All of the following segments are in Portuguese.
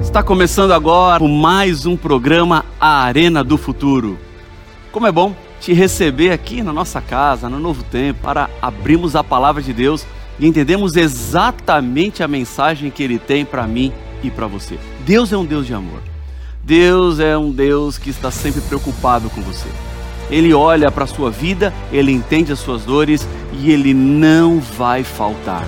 Está começando agora mais um programa A Arena do Futuro. Como é bom te receber aqui na nossa casa, no Novo Tempo, para abrirmos a palavra de Deus e entendemos exatamente a mensagem que Ele tem para mim e para você. Deus é um Deus de amor. Deus é um Deus que está sempre preocupado com você. Ele olha para a sua vida, ele entende as suas dores e ele não vai faltar.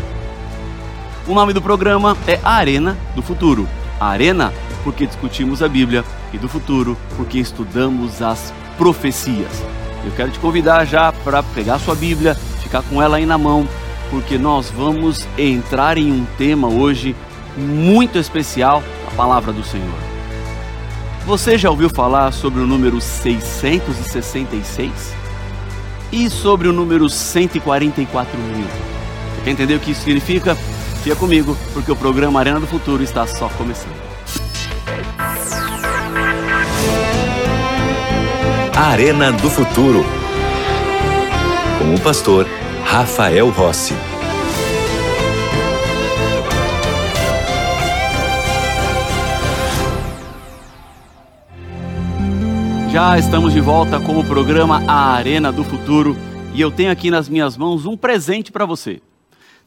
O nome do programa é Arena do Futuro. Arena porque discutimos a Bíblia e do futuro porque estudamos as profecias. Eu quero te convidar já para pegar sua Bíblia, ficar com ela aí na mão, porque nós vamos entrar em um tema hoje muito especial, a palavra do Senhor. Você já ouviu falar sobre o número 666? E sobre o número 144 mil? Você quer entender o que isso significa? Fica comigo, porque o programa Arena do Futuro está só começando. Arena do Futuro. Com o pastor Rafael Rossi. Já estamos de volta com o programa A Arena do Futuro e eu tenho aqui nas minhas mãos um presente para você.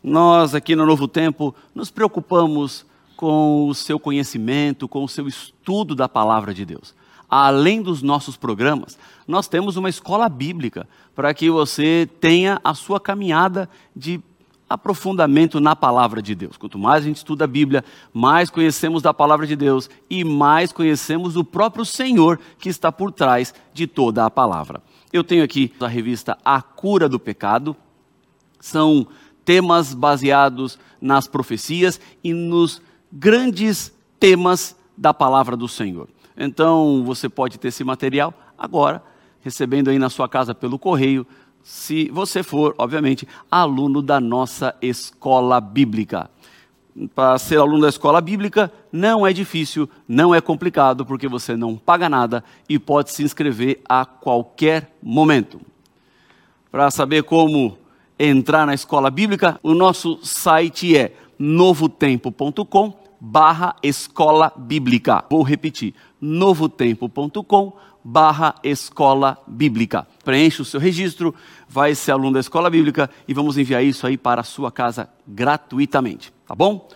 Nós aqui no Novo Tempo nos preocupamos com o seu conhecimento, com o seu estudo da palavra de Deus. Além dos nossos programas, nós temos uma escola bíblica para que você tenha a sua caminhada de aprofundamento na palavra de Deus. Quanto mais a gente estuda a Bíblia, mais conhecemos da palavra de Deus e mais conhecemos o próprio Senhor que está por trás de toda a palavra. Eu tenho aqui a revista A Cura do Pecado. São temas baseados nas profecias e nos grandes temas da palavra do Senhor. Então, você pode ter esse material agora, recebendo aí na sua casa pelo correio, se você for, obviamente, aluno da nossa escola bíblica. Para ser aluno da escola bíblica não é difícil, não é complicado, porque você não paga nada e pode se inscrever a qualquer momento. Para saber como entrar na escola bíblica, o nosso site é novotempo.com barra escola bíblica. Vou repetir, novotempo.com barra escola bíblica. Preencha o seu registro, vai ser aluno da escola bíblica e vamos enviar isso aí para a sua casa gratuitamente, tá bom?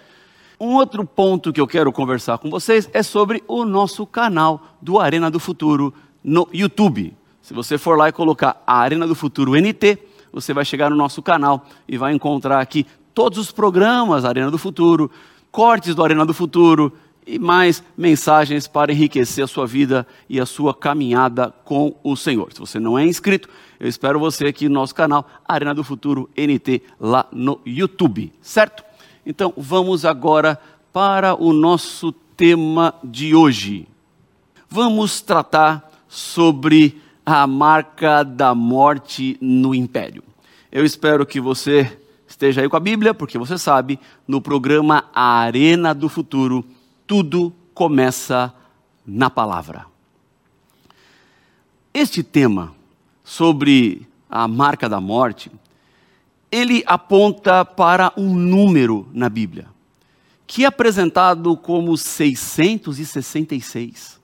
Um outro ponto que eu quero conversar com vocês é sobre o nosso canal do Arena do Futuro no YouTube. Se você for lá e colocar a Arena do Futuro NT, você vai chegar no nosso canal e vai encontrar aqui todos os programas Arena do Futuro, cortes do Arena do Futuro e mais mensagens para enriquecer a sua vida e a sua caminhada com o Senhor. Se você não é inscrito, eu espero você aqui no nosso canal Arena do Futuro NT lá no YouTube, certo? Então vamos agora para o nosso tema de hoje. Vamos tratar sobre a marca da morte no império. Eu espero que você esteja aí com a Bíblia, porque você sabe, no programa A Arena do Futuro, tudo começa na palavra. Este tema sobre a marca da morte, ele aponta para um número na Bíblia, que é apresentado como 666.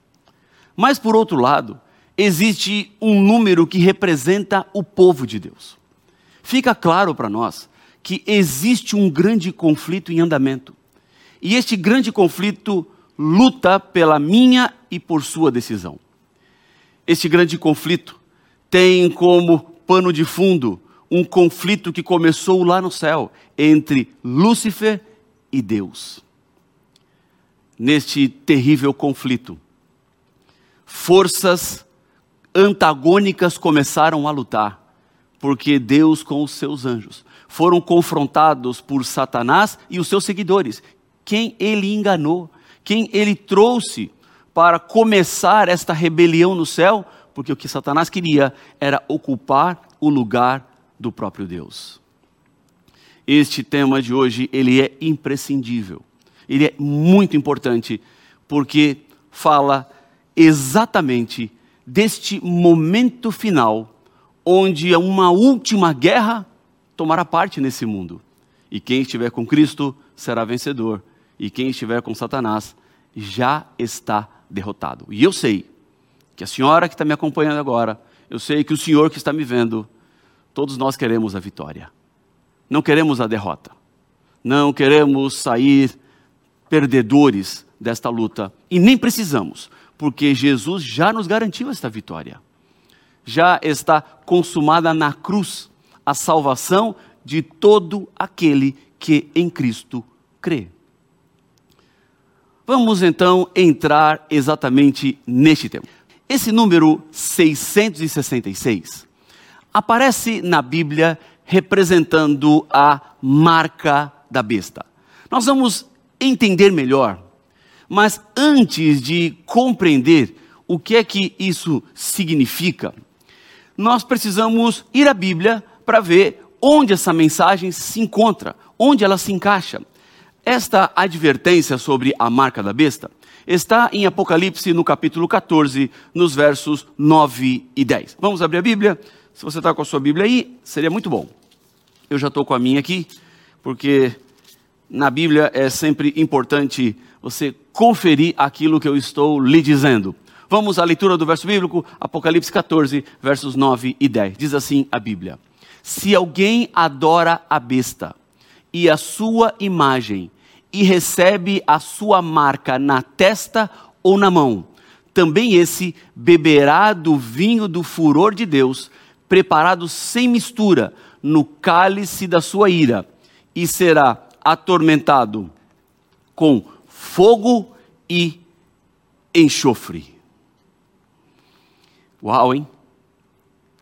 Mas, por outro lado, existe um número que representa o povo de Deus. Fica claro para nós que existe um grande conflito em andamento. E este grande conflito luta pela minha e por sua decisão. Este grande conflito tem como pano de fundo um conflito que começou lá no céu entre Lúcifer e Deus. Neste terrível conflito, forças antagônicas começaram a lutar, porque Deus com os seus anjos foram confrontados por Satanás e os seus seguidores, quem ele enganou, quem ele trouxe para começar esta rebelião no céu, porque o que Satanás queria era ocupar o lugar do próprio Deus. Este tema de hoje, ele é imprescindível. Ele é muito importante porque fala exatamente deste momento final onde uma última guerra tomará parte nesse mundo. E quem estiver com Cristo será vencedor, e quem estiver com Satanás já está derrotado. E eu sei que a senhora que está me acompanhando agora, eu sei que o senhor que está me vendo, todos nós queremos a vitória. Não queremos a derrota. Não queremos sair perdedores desta luta. E nem precisamos, porque Jesus já nos garantiu esta vitória. Já está consumada na cruz a salvação de todo aquele que em Cristo crê. Vamos então entrar exatamente neste tema. Esse número 666 aparece na Bíblia representando a marca da besta. Nós vamos entender melhor, mas antes de compreender o que é que isso significa, nós precisamos ir à Bíblia para ver onde essa mensagem se encontra, onde ela se encaixa. Esta advertência sobre a marca da besta está em Apocalipse no capítulo 14, nos versos 9 e 10. Vamos abrir a Bíblia? Se você está com a sua Bíblia aí, seria muito bom. Eu já estou com a minha aqui, porque na Bíblia é sempre importante você conferir aquilo que eu estou lhe dizendo. Vamos à leitura do verso bíblico, Apocalipse 14, versos 9 e 10. Diz assim a Bíblia: Se alguém adora a besta e a sua imagem, e recebe a sua marca na testa ou na mão. Também esse beberá do vinho do furor de Deus, preparado sem mistura, no cálice da sua ira, e será atormentado com fogo e enxofre. Uau, hein?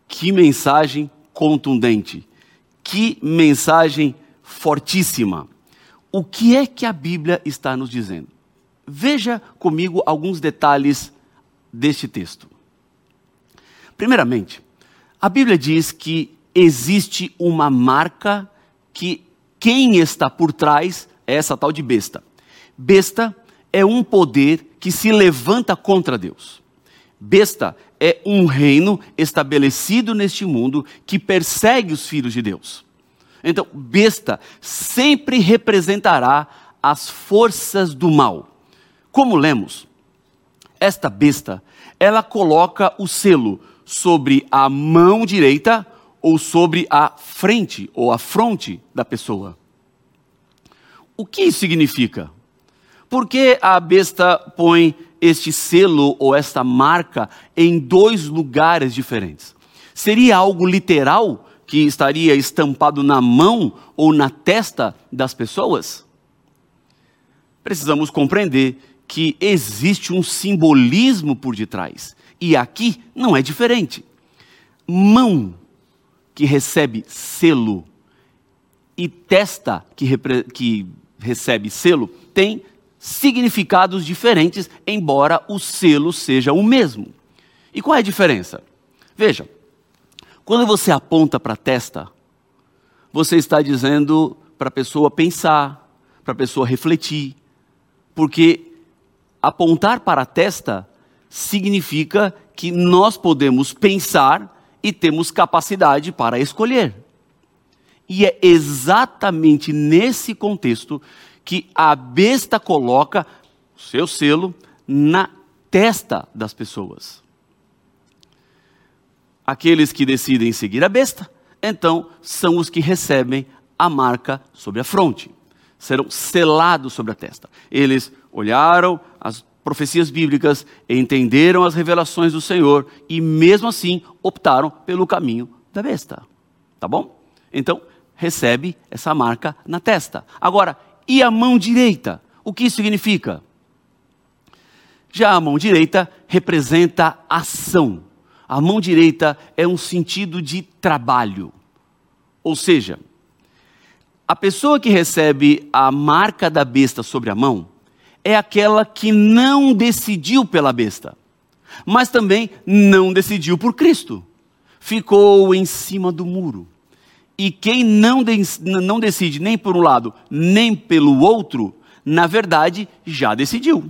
Que mensagem contundente, que mensagem fortíssima o que é que a Bíblia está nos dizendo? Veja comigo alguns detalhes deste texto. Primeiramente, a Bíblia diz que existe uma marca que quem está por trás é essa tal de besta. Besta é um poder que se levanta contra Deus. Besta é um reino estabelecido neste mundo que persegue os filhos de Deus. Então, besta sempre representará as forças do mal. Como lemos, esta besta, ela coloca o selo sobre a mão direita ou sobre a frente ou a fronte da pessoa. O que isso significa? Por que a besta põe este selo ou esta marca em dois lugares diferentes? Seria algo literal que estaria estampado na mão ou na testa das pessoas? Precisamos compreender que existe um simbolismo por detrás. E aqui não é diferente. Mão que recebe selo e testa que, que recebe selo tem significados diferentes, embora o selo seja o mesmo. E qual é a diferença? Veja, quando você aponta para a testa, você está dizendo para a pessoa pensar, para a pessoa refletir, porque apontar para a testa significa que nós podemos pensar e temos capacidade para escolher. E é exatamente nesse contexto que a besta coloca o seu selo na testa das pessoas aqueles que decidem seguir a besta, então são os que recebem a marca sobre a fronte. Serão selados sobre a testa. Eles olharam as profecias bíblicas, entenderam as revelações do Senhor e, mesmo assim, optaram pelo caminho da besta. Tá bom? Então, recebe essa marca na testa. Agora, e a mão direita? O que isso significa? Já a mão direita representa ação. A mão direita é um sentido de trabalho. Ou seja, a pessoa que recebe a marca da besta sobre a mão é aquela que não decidiu pela besta, mas também não decidiu por Cristo. Ficou em cima do muro. E quem não, de, não decide nem por um lado, nem pelo outro, na verdade já decidiu.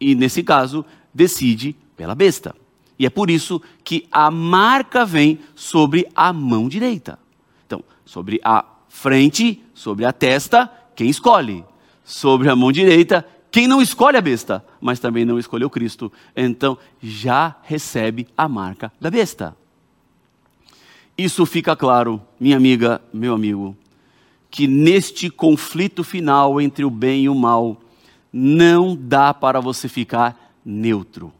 E nesse caso, decide pela besta. E é por isso que a marca vem sobre a mão direita. Então, sobre a frente, sobre a testa, quem escolhe? Sobre a mão direita, quem não escolhe a besta, mas também não escolheu Cristo, então já recebe a marca da besta. Isso fica claro, minha amiga, meu amigo, que neste conflito final entre o bem e o mal, não dá para você ficar neutro.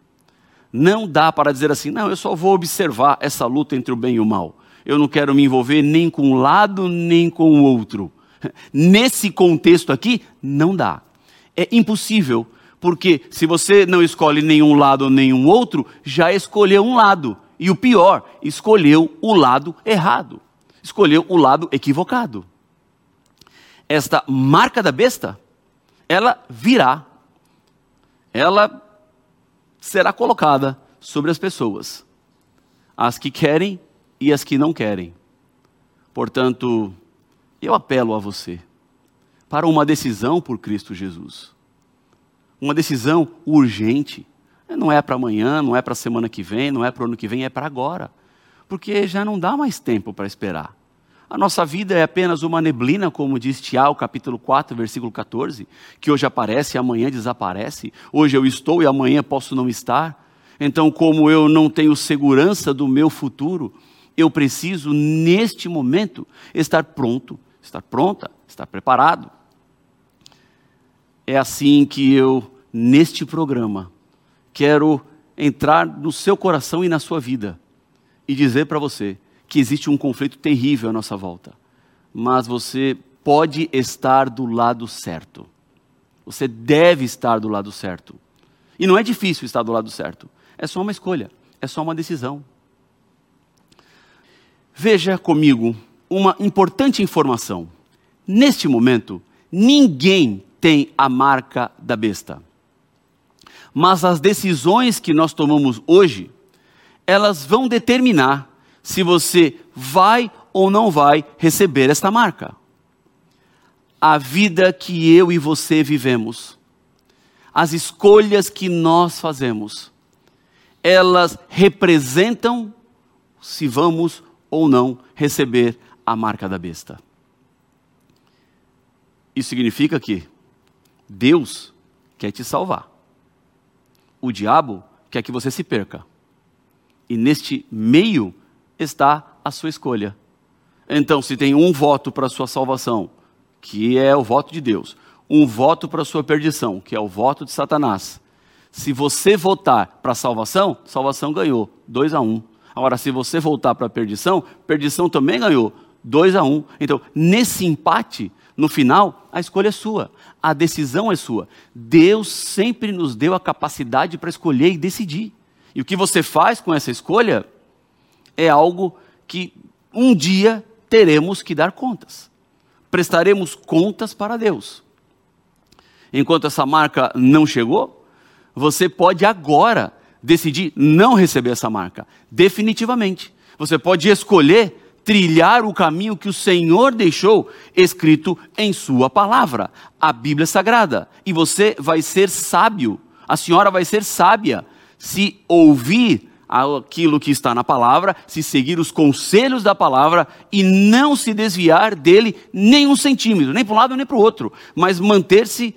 Não dá para dizer assim, não, eu só vou observar essa luta entre o bem e o mal. Eu não quero me envolver nem com um lado nem com o outro. Nesse contexto aqui, não dá. É impossível, porque se você não escolhe nenhum lado ou nenhum outro, já escolheu um lado. E o pior, escolheu o lado errado. Escolheu o lado equivocado. Esta marca da besta, ela virá. Ela será colocada sobre as pessoas, as que querem e as que não querem. Portanto, eu apelo a você para uma decisão por Cristo Jesus. Uma decisão urgente. Não é para amanhã, não é para a semana que vem, não é para o ano que vem, é para agora. Porque já não dá mais tempo para esperar. A nossa vida é apenas uma neblina, como diz Tiago, capítulo 4, versículo 14, que hoje aparece e amanhã desaparece. Hoje eu estou e amanhã posso não estar. Então, como eu não tenho segurança do meu futuro, eu preciso, neste momento, estar pronto, estar pronta, estar preparado. É assim que eu, neste programa, quero entrar no seu coração e na sua vida e dizer para você que existe um conflito terrível à nossa volta, mas você pode estar do lado certo. Você deve estar do lado certo. E não é difícil estar do lado certo. É só uma escolha, é só uma decisão. Veja comigo uma importante informação. Neste momento, ninguém tem a marca da besta. Mas as decisões que nós tomamos hoje, elas vão determinar se você vai ou não vai receber esta marca. A vida que eu e você vivemos, as escolhas que nós fazemos, elas representam se vamos ou não receber a marca da besta. Isso significa que Deus quer te salvar. O diabo quer que você se perca. E neste meio está a sua escolha. Então, se tem um voto para a sua salvação, que é o voto de Deus, um voto para a sua perdição, que é o voto de Satanás. Se você votar para a salvação, salvação ganhou, 2 a 1. Um. Agora, se você voltar para a perdição, perdição também ganhou, 2 a 1. Um. Então, nesse empate, no final, a escolha é sua, a decisão é sua. Deus sempre nos deu a capacidade para escolher e decidir. E o que você faz com essa escolha é algo que um dia teremos que dar contas. Prestaremos contas para Deus. Enquanto essa marca não chegou, você pode agora decidir não receber essa marca, definitivamente. Você pode escolher trilhar o caminho que o Senhor deixou escrito em Sua palavra, a Bíblia Sagrada. E você vai ser sábio, a senhora vai ser sábia, se ouvir aquilo que está na palavra, se seguir os conselhos da palavra e não se desviar dele nem um centímetro, nem para um lado nem para o outro, mas manter-se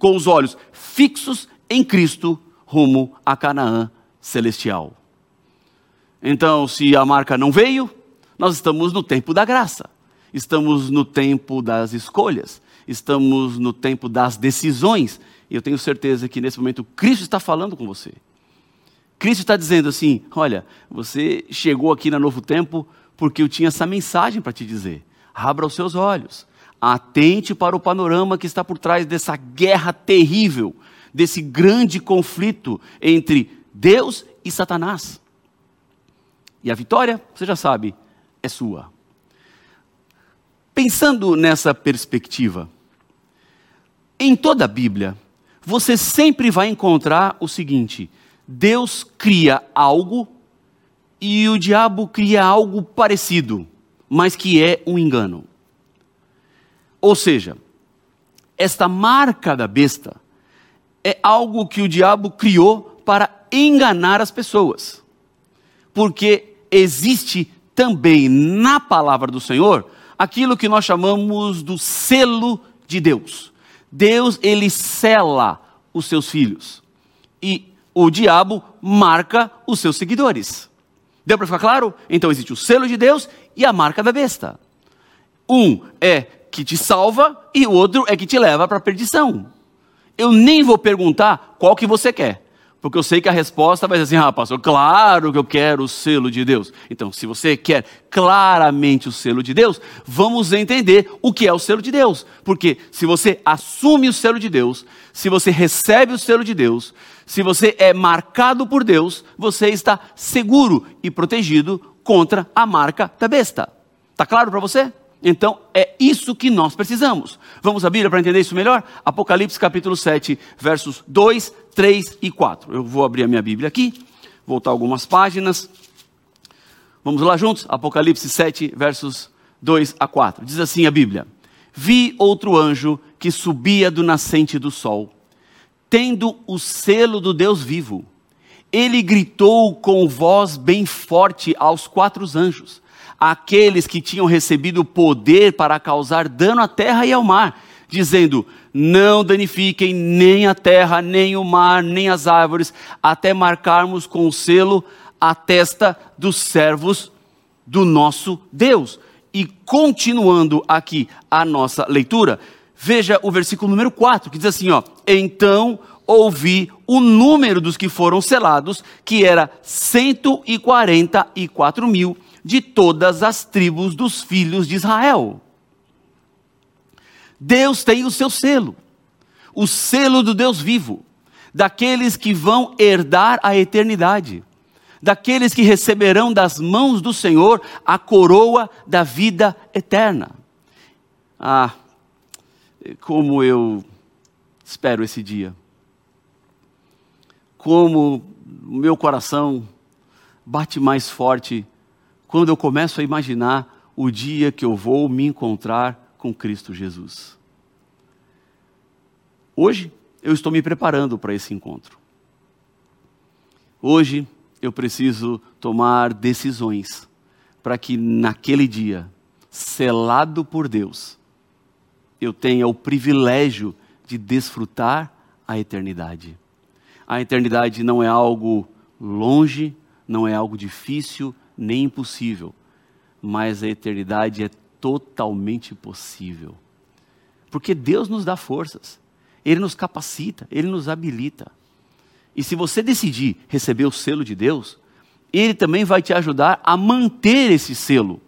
com os olhos fixos em Cristo rumo a Canaã celestial. Então, se a marca não veio, nós estamos no tempo da graça, estamos no tempo das escolhas, estamos no tempo das decisões. E eu tenho certeza que nesse momento Cristo está falando com você. Cristo está dizendo assim: olha, você chegou aqui na Novo Tempo porque eu tinha essa mensagem para te dizer. Abra os seus olhos, atente para o panorama que está por trás dessa guerra terrível, desse grande conflito entre Deus e Satanás. E a vitória, você já sabe, é sua. Pensando nessa perspectiva, em toda a Bíblia, você sempre vai encontrar o seguinte: Deus cria algo e o diabo cria algo parecido, mas que é um engano. Ou seja, esta marca da besta é algo que o diabo criou para enganar as pessoas. Porque existe também na palavra do Senhor aquilo que nós chamamos do selo de Deus. Deus, ele cela os seus filhos. E o diabo marca os seus seguidores. Deu para ficar claro? Então existe o selo de Deus e a marca da besta. Um é que te salva e o outro é que te leva para a perdição. Eu nem vou perguntar qual que você quer. Porque eu sei que a resposta vai ser assim, ah, pastor, claro que eu quero o selo de Deus. Então, se você quer claramente o selo de Deus, vamos entender o que é o selo de Deus. Porque se você assume o selo de Deus, se você recebe o selo de Deus, se você é marcado por Deus, você está seguro e protegido contra a marca da besta. Está claro para você? Então, é isso que nós precisamos. Vamos à Bíblia para entender isso melhor? Apocalipse capítulo 7, versos 2, 3 e 4. Eu vou abrir a minha Bíblia aqui, voltar algumas páginas. Vamos lá juntos? Apocalipse 7, versos 2 a 4. Diz assim a Bíblia: Vi outro anjo que subia do nascente do sol, tendo o selo do Deus vivo. Ele gritou com voz bem forte aos quatro anjos aqueles que tinham recebido poder para causar dano à terra e ao mar, dizendo: Não danifiquem nem a terra, nem o mar, nem as árvores, até marcarmos com o selo a testa dos servos do nosso Deus. E continuando aqui a nossa leitura, veja o versículo número 4, que diz assim: ó, Então ouvi o número dos que foram selados, que era 144 mil de todas as tribos dos filhos de Israel. Deus tem o seu selo, o selo do Deus vivo, daqueles que vão herdar a eternidade, daqueles que receberão das mãos do Senhor a coroa da vida eterna. Ah, como eu espero esse dia. Como meu coração bate mais forte quando eu começo a imaginar o dia que eu vou me encontrar com Cristo Jesus. Hoje eu estou me preparando para esse encontro. Hoje eu preciso tomar decisões para que naquele dia, selado por Deus, eu tenha o privilégio de desfrutar a eternidade. A eternidade não é algo longe, não é algo difícil, nem impossível, mas a eternidade é totalmente possível. Porque Deus nos dá forças, Ele nos capacita, Ele nos habilita. E se você decidir receber o selo de Deus, Ele também vai te ajudar a manter esse selo.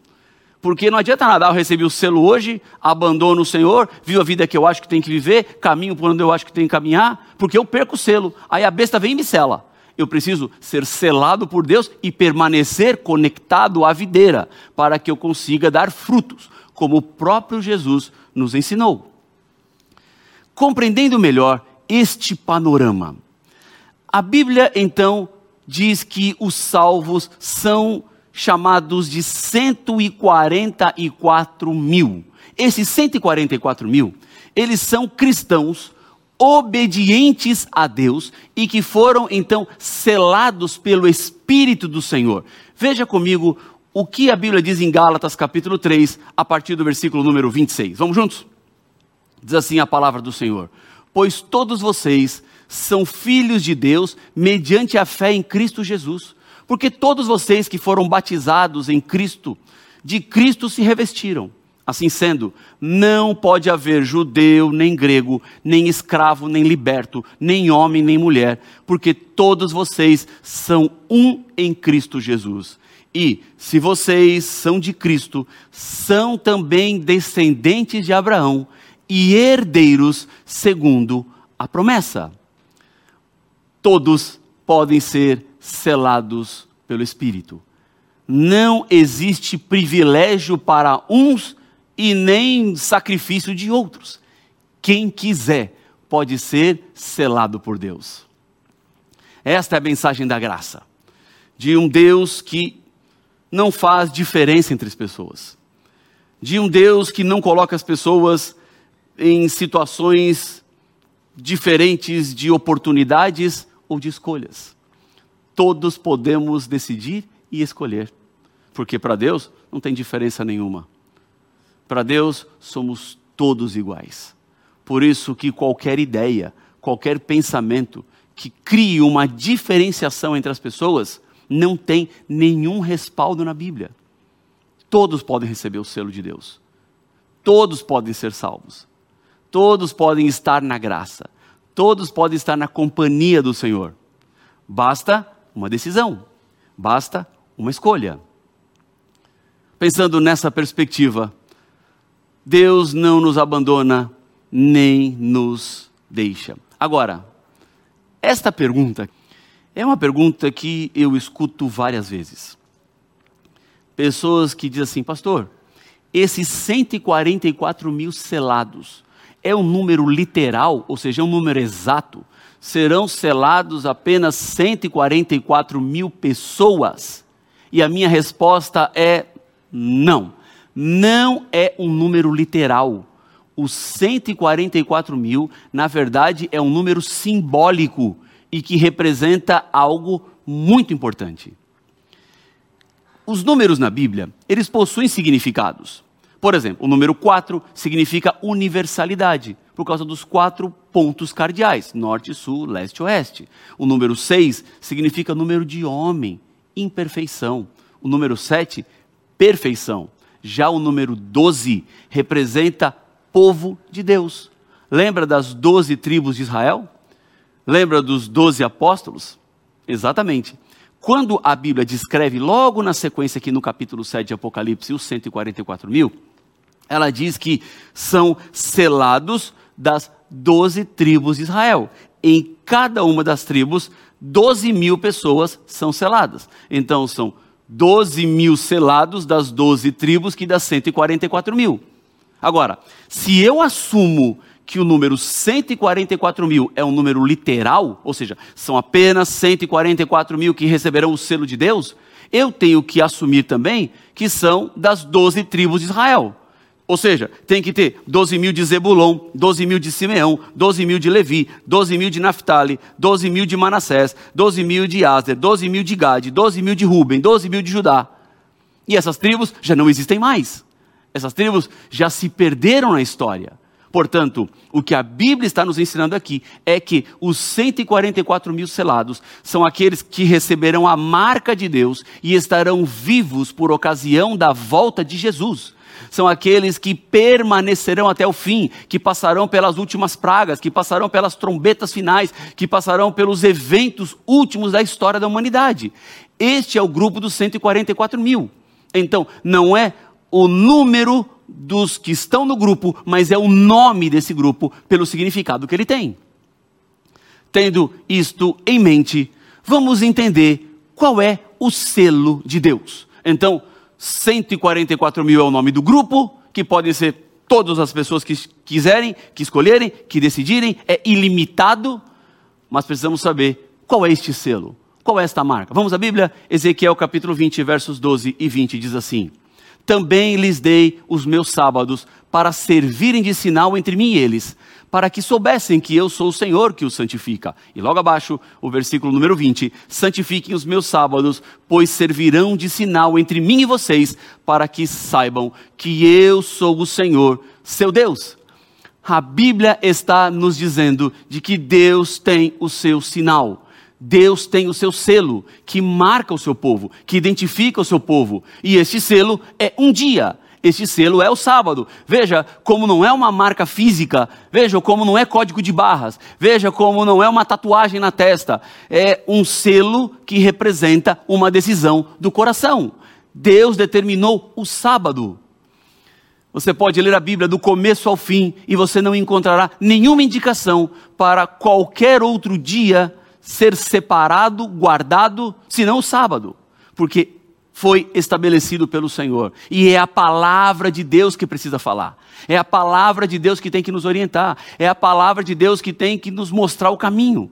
Porque não adianta nada, eu recebi o selo hoje, abandono o Senhor, vivo a vida que eu acho que tem que viver, caminho por onde eu acho que tem que caminhar, porque eu perco o selo. Aí a besta vem e me sela eu preciso ser selado por Deus e permanecer conectado à videira, para que eu consiga dar frutos, como o próprio Jesus nos ensinou. Compreendendo melhor este panorama, a Bíblia então diz que os salvos são chamados de 144 mil. Esses 144 mil, eles são cristãos obedientes a Deus e que foram então selados pelo Espírito do Senhor. Veja comigo o que a Bíblia diz em Gálatas capítulo 3, a partir do versículo número 26. Vamos juntos? Diz assim a palavra do Senhor: Pois todos vocês são filhos de Deus mediante a fé em Cristo Jesus. Porque todos vocês que foram batizados em Cristo, de Cristo se revestiram. Assim sendo, não pode haver judeu, nem grego, nem escravo, nem liberto, nem homem, nem mulher, porque todos vocês são um em Cristo Jesus. E, se vocês são de Cristo, são também descendentes de Abraão e herdeiros segundo a promessa. Todos podem ser selados pelo Espírito. Não existe privilégio para uns e nem sacrifício de outros. Quem quiser pode ser selado por Deus. Esta é a mensagem da graça, de um Deus que não faz diferença entre as pessoas, de um Deus que não coloca as pessoas em situações diferentes de oportunidades ou de escolhas. Todos podemos decidir e escolher, porque para Deus não tem diferença nenhuma. Para Deus, somos todos iguais. Por isso que qualquer ideia, qualquer pensamento que crie uma diferenciação entre as pessoas não tem nenhum respaldo na Bíblia. Todos podem receber o selo de Deus. Todos podem ser salvos. Todos podem estar na graça. Todos podem estar na companhia do Senhor. Basta uma decisão. Basta uma escolha. Pensando nessa perspectiva, Deus não nos abandona nem nos deixa. Agora, esta pergunta é uma pergunta que eu escuto várias vezes. Pessoas que dizem assim, pastor, esses 144 mil selados é um número literal, ou seja, é um número exato? Serão selados apenas 144 mil pessoas? E a minha resposta é não. Não é um número literal. Os 144 mil, na verdade, é um número simbólico e que representa algo muito importante. Os números na Bíblia, eles possuem significados. Por exemplo, o número 4 significa universalidade, por causa dos quatro pontos cardeais, norte, sul, leste oeste. O número 6 significa número de homem, imperfeição. O número 7, perfeição. Já o número 12 representa povo de Deus. Lembra das doze tribos de Israel? Lembra dos doze apóstolos? Exatamente. Quando a Bíblia descreve, logo na sequência aqui no capítulo 7 de Apocalipse, os 144 mil, ela diz que são selados das doze tribos de Israel. Em cada uma das tribos, 12 mil pessoas são seladas. Então, são 12 mil selados das 12 tribos, que dá 144 mil. Agora, se eu assumo que o número 144 mil é um número literal, ou seja, são apenas 144 mil que receberão o selo de Deus, eu tenho que assumir também que são das 12 tribos de Israel. Ou seja, tem que ter 12 mil de Zebulon, 12 mil de Simeão, 12 mil de Levi, 12 mil de Naphtali, 12 mil de Manassés, 12 mil de Aser, 12 mil de Gade, 12 mil de Ruben, 12 mil de Judá. E essas tribos já não existem mais. Essas tribos já se perderam na história. Portanto, o que a Bíblia está nos ensinando aqui é que os 144 mil selados são aqueles que receberão a marca de Deus e estarão vivos por ocasião da volta de Jesus. São aqueles que permanecerão até o fim, que passarão pelas últimas pragas, que passarão pelas trombetas finais, que passarão pelos eventos últimos da história da humanidade. Este é o grupo dos 144 mil. Então, não é o número dos que estão no grupo, mas é o nome desse grupo pelo significado que ele tem. Tendo isto em mente, vamos entender qual é o selo de Deus. Então, 144 mil é o nome do grupo, que podem ser todas as pessoas que quiserem, que escolherem, que decidirem, é ilimitado, mas precisamos saber qual é este selo, qual é esta marca. Vamos à Bíblia? Ezequiel capítulo 20, versos 12 e 20 diz assim: também lhes dei os meus sábados para servirem de sinal entre mim e eles, para que soubessem que eu sou o Senhor que os santifica. E logo abaixo, o versículo número 20: Santifiquem os meus sábados, pois servirão de sinal entre mim e vocês, para que saibam que eu sou o Senhor, seu Deus. A Bíblia está nos dizendo de que Deus tem o seu sinal. Deus tem o seu selo que marca o seu povo, que identifica o seu povo. E este selo é um dia. Este selo é o sábado. Veja como não é uma marca física. Veja como não é código de barras. Veja como não é uma tatuagem na testa. É um selo que representa uma decisão do coração. Deus determinou o sábado. Você pode ler a Bíblia do começo ao fim e você não encontrará nenhuma indicação para qualquer outro dia ser separado, guardado, senão o sábado, porque foi estabelecido pelo Senhor. E é a palavra de Deus que precisa falar. É a palavra de Deus que tem que nos orientar. É a palavra de Deus que tem que nos mostrar o caminho.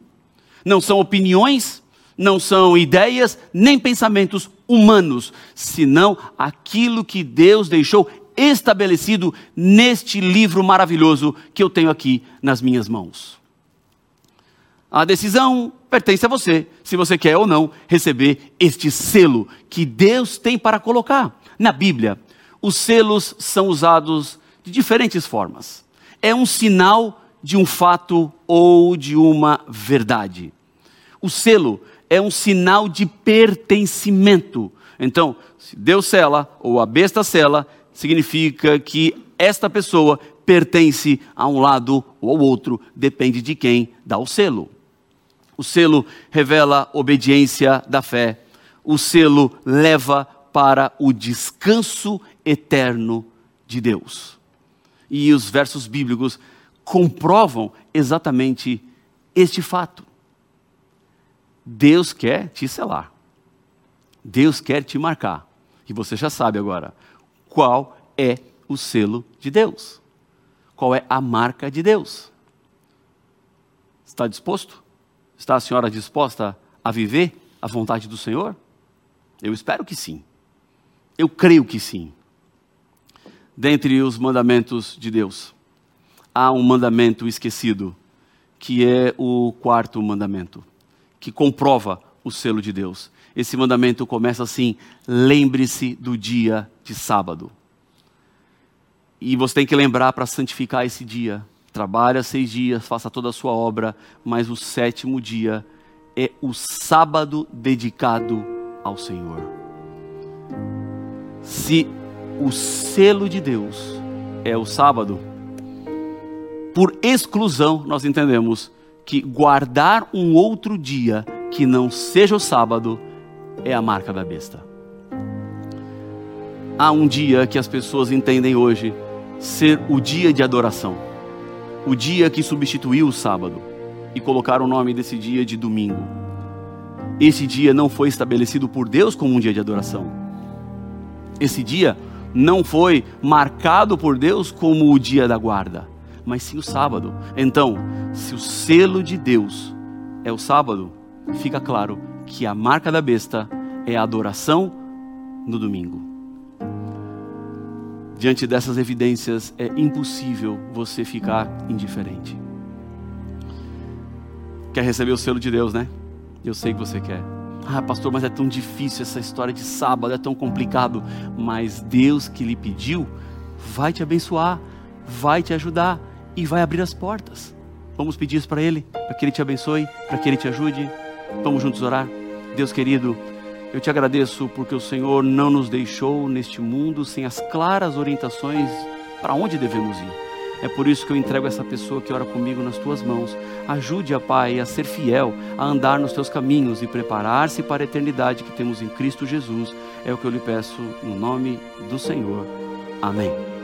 Não são opiniões, não são ideias, nem pensamentos humanos, senão aquilo que Deus deixou estabelecido neste livro maravilhoso que eu tenho aqui nas minhas mãos. A decisão pertence a você, se você quer ou não receber este selo que Deus tem para colocar. Na Bíblia, os selos são usados de diferentes formas. É um sinal de um fato ou de uma verdade. O selo é um sinal de pertencimento. Então, se Deus sela ou a besta sela, significa que esta pessoa pertence a um lado ou ao outro, depende de quem dá o selo. O selo revela obediência da fé. O selo leva para o descanso eterno de Deus. E os versos bíblicos comprovam exatamente este fato. Deus quer te selar. Deus quer te marcar. E você já sabe agora qual é o selo de Deus. Qual é a marca de Deus? Está disposto? Está a senhora disposta a viver a vontade do Senhor? Eu espero que sim. Eu creio que sim. Dentre os mandamentos de Deus, há um mandamento esquecido, que é o quarto mandamento, que comprova o selo de Deus. Esse mandamento começa assim: lembre-se do dia de sábado. E você tem que lembrar para santificar esse dia. Trabalha seis dias, faça toda a sua obra, mas o sétimo dia é o sábado dedicado ao Senhor. Se o selo de Deus é o sábado, por exclusão nós entendemos que guardar um outro dia que não seja o sábado é a marca da besta. Há um dia que as pessoas entendem hoje ser o dia de adoração, o dia que substituiu o sábado, e colocar o nome desse dia de domingo. Esse dia não foi estabelecido por Deus como um dia de adoração. Esse dia não foi marcado por Deus como o dia da guarda, mas sim o sábado. Então, se o selo de Deus é o sábado, fica claro que a marca da besta é a adoração no domingo. Diante dessas evidências, é impossível você ficar indiferente. Quer receber o selo de Deus, né? Eu sei que você quer. Ah, pastor, mas é tão difícil essa história de sábado, é tão complicado. Mas Deus que lhe pediu vai te abençoar, vai te ajudar e vai abrir as portas. Vamos pedir isso para Ele, para que Ele te abençoe, para que Ele te ajude. Vamos juntos orar. Deus querido, eu te agradeço porque o Senhor não nos deixou neste mundo sem as claras orientações para onde devemos ir. É por isso que eu entrego essa pessoa que ora comigo nas tuas mãos. Ajude a Pai a ser fiel, a andar nos teus caminhos e preparar-se para a eternidade que temos em Cristo Jesus. É o que eu lhe peço no nome do Senhor. Amém.